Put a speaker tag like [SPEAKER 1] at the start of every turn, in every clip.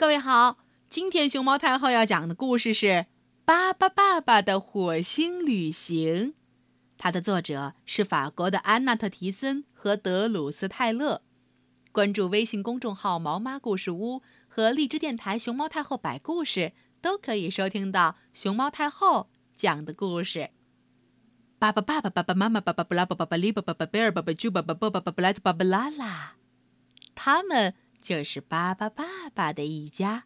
[SPEAKER 1] 各位好，今天熊猫太后要讲的故事是《巴巴爸爸的火星旅行》，它的作者是法国的安娜特·提森和德鲁斯·泰勒。关注微信公众号“毛妈故事屋”和荔枝电台“熊猫太后摆故事”，都可以收听到熊猫太后讲的故事。爸爸、爸爸、爸爸妈妈、爸爸、布拉、爸爸、巴利、爸爸、巴贝尔、爸爸、猪、爸爸、波爸、爸布莱特、爸爸拉拉，他们就是巴巴爸爸的一家。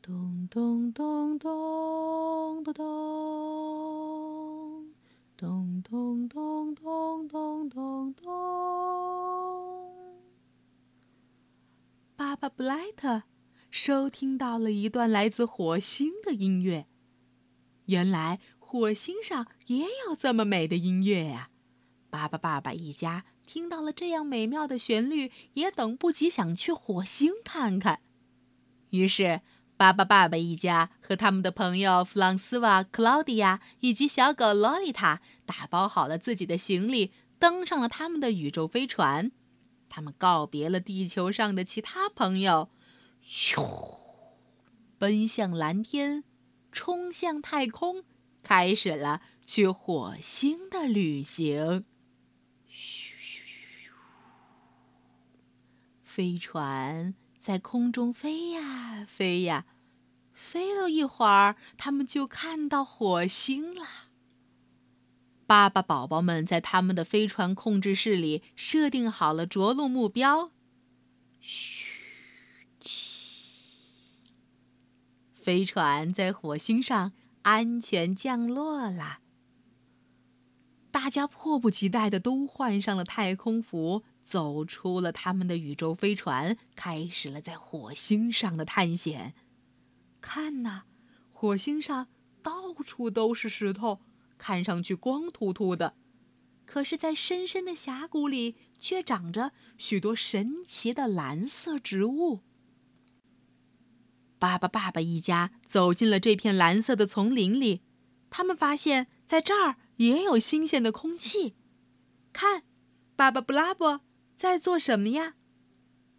[SPEAKER 1] 咚咚咚咚咚咚咚咚咚咚咚咚咚。巴巴布莱特收听到了一段来自火星的音乐。原来火星上也有这么美的音乐呀！巴巴爸爸一家听到了这样美妙的旋律，也等不及想去火星看看。于是，巴巴爸爸一家和他们的朋友弗朗斯瓦、克劳迪亚以及小狗洛丽塔打包好了自己的行李，登上了他们的宇宙飞船。他们告别了地球上的其他朋友，咻，奔向蓝天，冲向太空。开始了去火星的旅行。咻咻咻！飞船在空中飞呀飞呀，飞了一会儿，他们就看到火星了。爸爸宝宝们在他们的飞船控制室里设定好了着陆目标。嘘，飞船在火星上。安全降落了，大家迫不及待的都换上了太空服，走出了他们的宇宙飞船，开始了在火星上的探险。看呐，火星上到处都是石头，看上去光秃秃的，可是，在深深的峡谷里，却长着许多神奇的蓝色植物。巴巴爸爸一家走进了这片蓝色的丛林里，他们发现，在这儿也有新鲜的空气。看，巴巴布拉伯在做什么呀？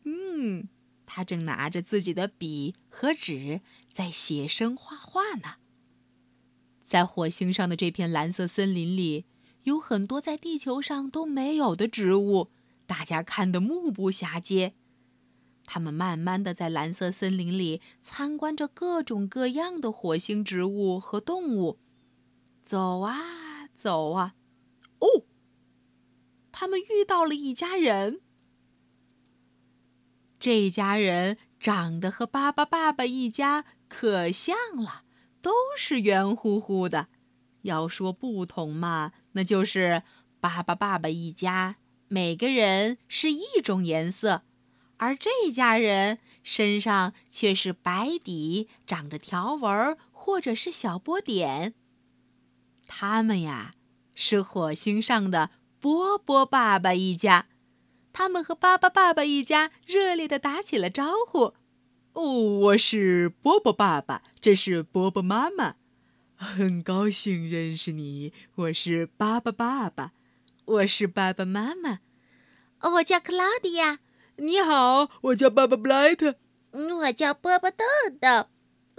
[SPEAKER 1] 嗯，他正拿着自己的笔和纸在写生画画呢。在火星上的这片蓝色森林里，有很多在地球上都没有的植物，大家看得目不暇接。他们慢慢的在蓝色森林里参观着各种各样的火星植物和动物，走啊走啊，他们遇到了一家人。这家人长得和巴巴爸爸一家可像了，都是圆乎乎的。要说不同嘛，那就是巴巴爸爸一家每个人是一种颜色。而这家人身上却是白底，长着条纹或者是小波点。他们呀，是火星上的波波爸爸一家。他们和巴巴爸爸一家热烈的打起了招呼：“哦，我是波波爸爸，这是波波妈妈，很高兴认识你。我是巴巴爸爸，我是爸爸妈妈，
[SPEAKER 2] 我叫克劳迪亚。”
[SPEAKER 3] 你好，我叫巴巴布莱特。
[SPEAKER 2] 我叫波波豆豆。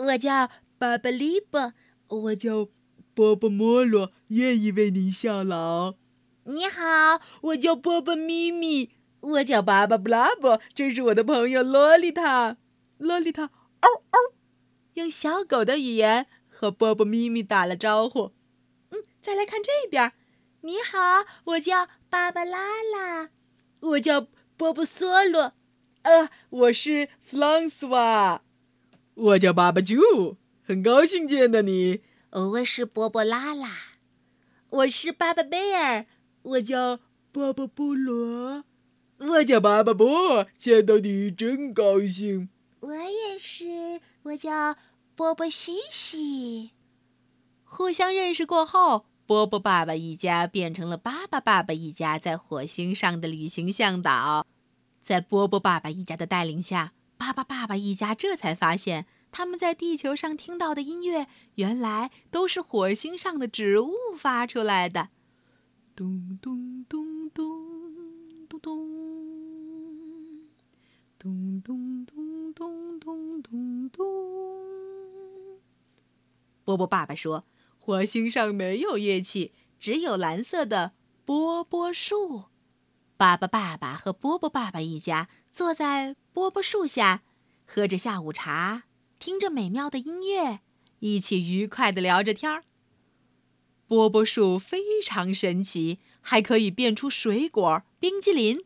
[SPEAKER 4] 我叫巴巴利波。
[SPEAKER 3] 我叫波波莫罗，愿意为您效劳。
[SPEAKER 2] 你好，
[SPEAKER 4] 我叫波波咪咪。我叫巴巴布拉布，这是我的朋友洛丽塔。
[SPEAKER 3] 洛丽塔，嗷嗷，用小狗的语言和波波咪咪打了招呼。
[SPEAKER 4] 嗯，再来看这边。
[SPEAKER 2] 你好，我叫芭芭拉拉。
[SPEAKER 4] 我叫。波波梭罗，呃，我是弗朗斯瓦，
[SPEAKER 3] 我叫巴巴猪，很高兴见到你。
[SPEAKER 2] 我是波波拉拉，
[SPEAKER 4] 我是巴巴贝尔，
[SPEAKER 5] 我叫巴巴布罗，
[SPEAKER 3] 我叫巴巴波，见到你真高兴。
[SPEAKER 2] 我也是，我叫波波西西。
[SPEAKER 1] 互相认识过后。波波爸爸一家变成了巴巴爸爸一家在火星上的旅行向导，在波波爸爸一家的带领下，巴巴爸爸一家这才发现，他们在地球上听到的音乐，原来都是火星上的植物发出来的。咚咚咚咚咚咚咚咚咚咚咚咚咚咚波波爸爸说火星上没有乐器只有蓝色的波波树爸爸爸爸和波波爸爸一家坐在波波树下喝着下午茶听着美妙的音乐一起愉快的聊着天儿波波树非常神奇，还可以变出水果、冰激凌，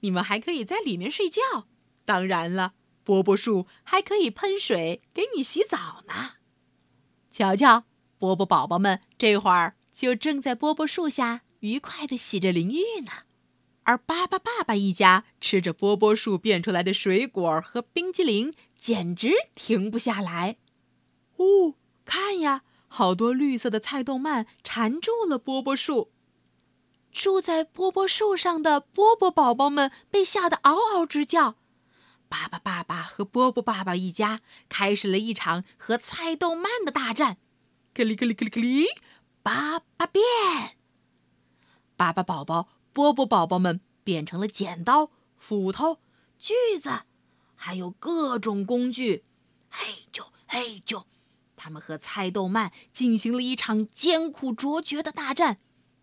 [SPEAKER 1] 你们还可以在里面睡觉。当然了，波波树还可以喷水给你洗澡呢。瞧瞧，波波宝宝们这会儿就正在波波树下愉快地洗着淋浴呢，而巴巴爸爸一家吃着波波树变出来的水果和冰激凌，简直停不下来。哦，看呀，好多绿色的菜豆蔓缠住了波波树。住在波波树上的波波宝宝们被吓得嗷嗷直叫。巴巴爸爸和波波爸爸一家开始了一场和菜豆蔓的大战，克里克里克里克里，巴巴变！巴巴宝宝、波波宝宝们变成了剪刀、斧头、锯子，还有各种工具。嘿啾嘿啾，他们和菜豆蔓进行了一场艰苦卓绝的大战。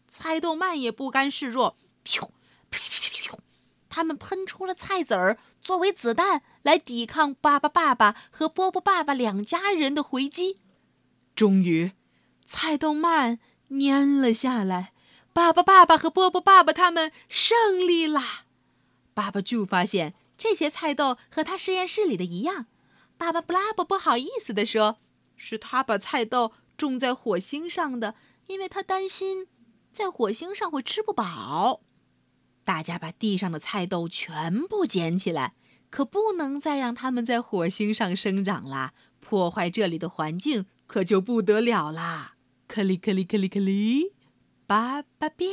[SPEAKER 1] 菜豆蔓也不甘示弱，咻咻咻咻咻，他们喷出了菜籽儿。作为子弹来抵抗巴巴爸爸和波波爸爸两家人的回击，终于，菜豆蔓蔫了下来。巴巴爸爸和波波爸爸他们胜利啦！爸爸就发现这些菜豆和他实验室里的一样。爸爸布拉伯不好意思地说：“是他把菜豆种在火星上的，因为他担心在火星上会吃不饱。”大家把地上的菜豆全部捡起来，可不能再让它们在火星上生长啦！破坏这里的环境可就不得了啦！克里克里克里克里，爸爸变；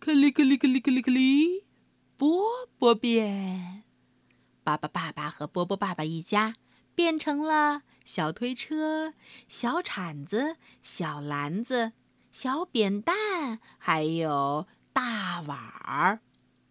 [SPEAKER 1] 克里克里克里克里克里，波波变。巴巴爸爸和波波爸爸一家变成了小推车、小铲子、小篮子、小扁担，还有。大碗儿，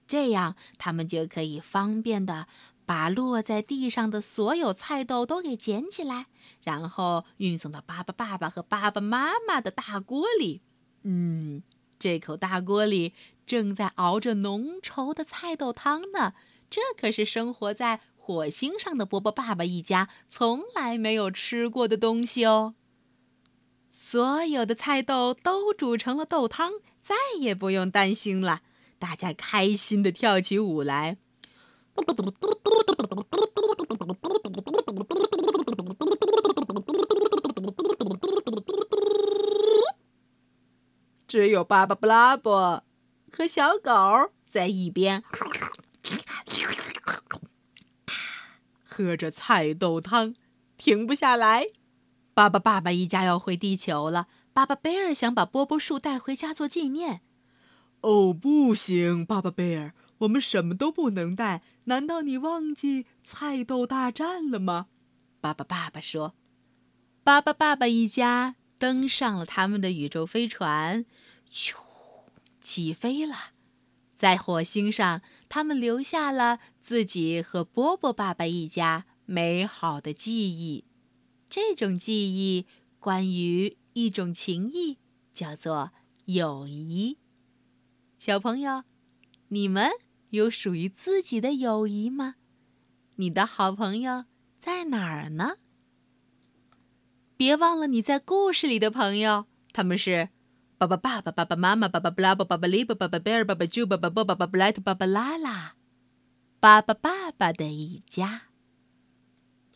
[SPEAKER 1] 这样他们就可以方便的把落在地上的所有菜豆都给捡起来，然后运送到爸爸爸爸和爸爸妈妈的大锅里。嗯，这口大锅里正在熬着浓稠的菜豆汤呢。这可是生活在火星上的波波爸爸一家从来没有吃过的东西哦。所有的菜豆都煮成了豆汤。再也不用担心了，大家开心的跳起舞来。只有巴巴布拉伯和小狗在一边喝着菜豆汤，停不下来。巴巴爸爸一家要回地球了。巴巴贝尔想把波波树带回家做纪念。
[SPEAKER 5] 哦，不行，巴巴贝尔，我们什么都不能带。难道你忘记菜豆大战了吗？
[SPEAKER 1] 巴巴爸爸说。巴巴爸爸一家登上了他们的宇宙飞船，咻，起飞了。在火星上，他们留下了自己和波波爸爸一家美好的记忆。这种记忆关于。一种情谊叫做友谊。小朋友，你们有属于自己的友谊吗？你的好朋友在哪儿呢？别忘了你在故事里的朋友，他们是爸爸、爸爸、爸爸妈妈、爸爸、布拉、爸爸、利巴、爸爸、贝尔、爸爸、朱、爸爸、爸、爸爸、布莱特、爸爸、拉拉，爸爸、爸爸的一家。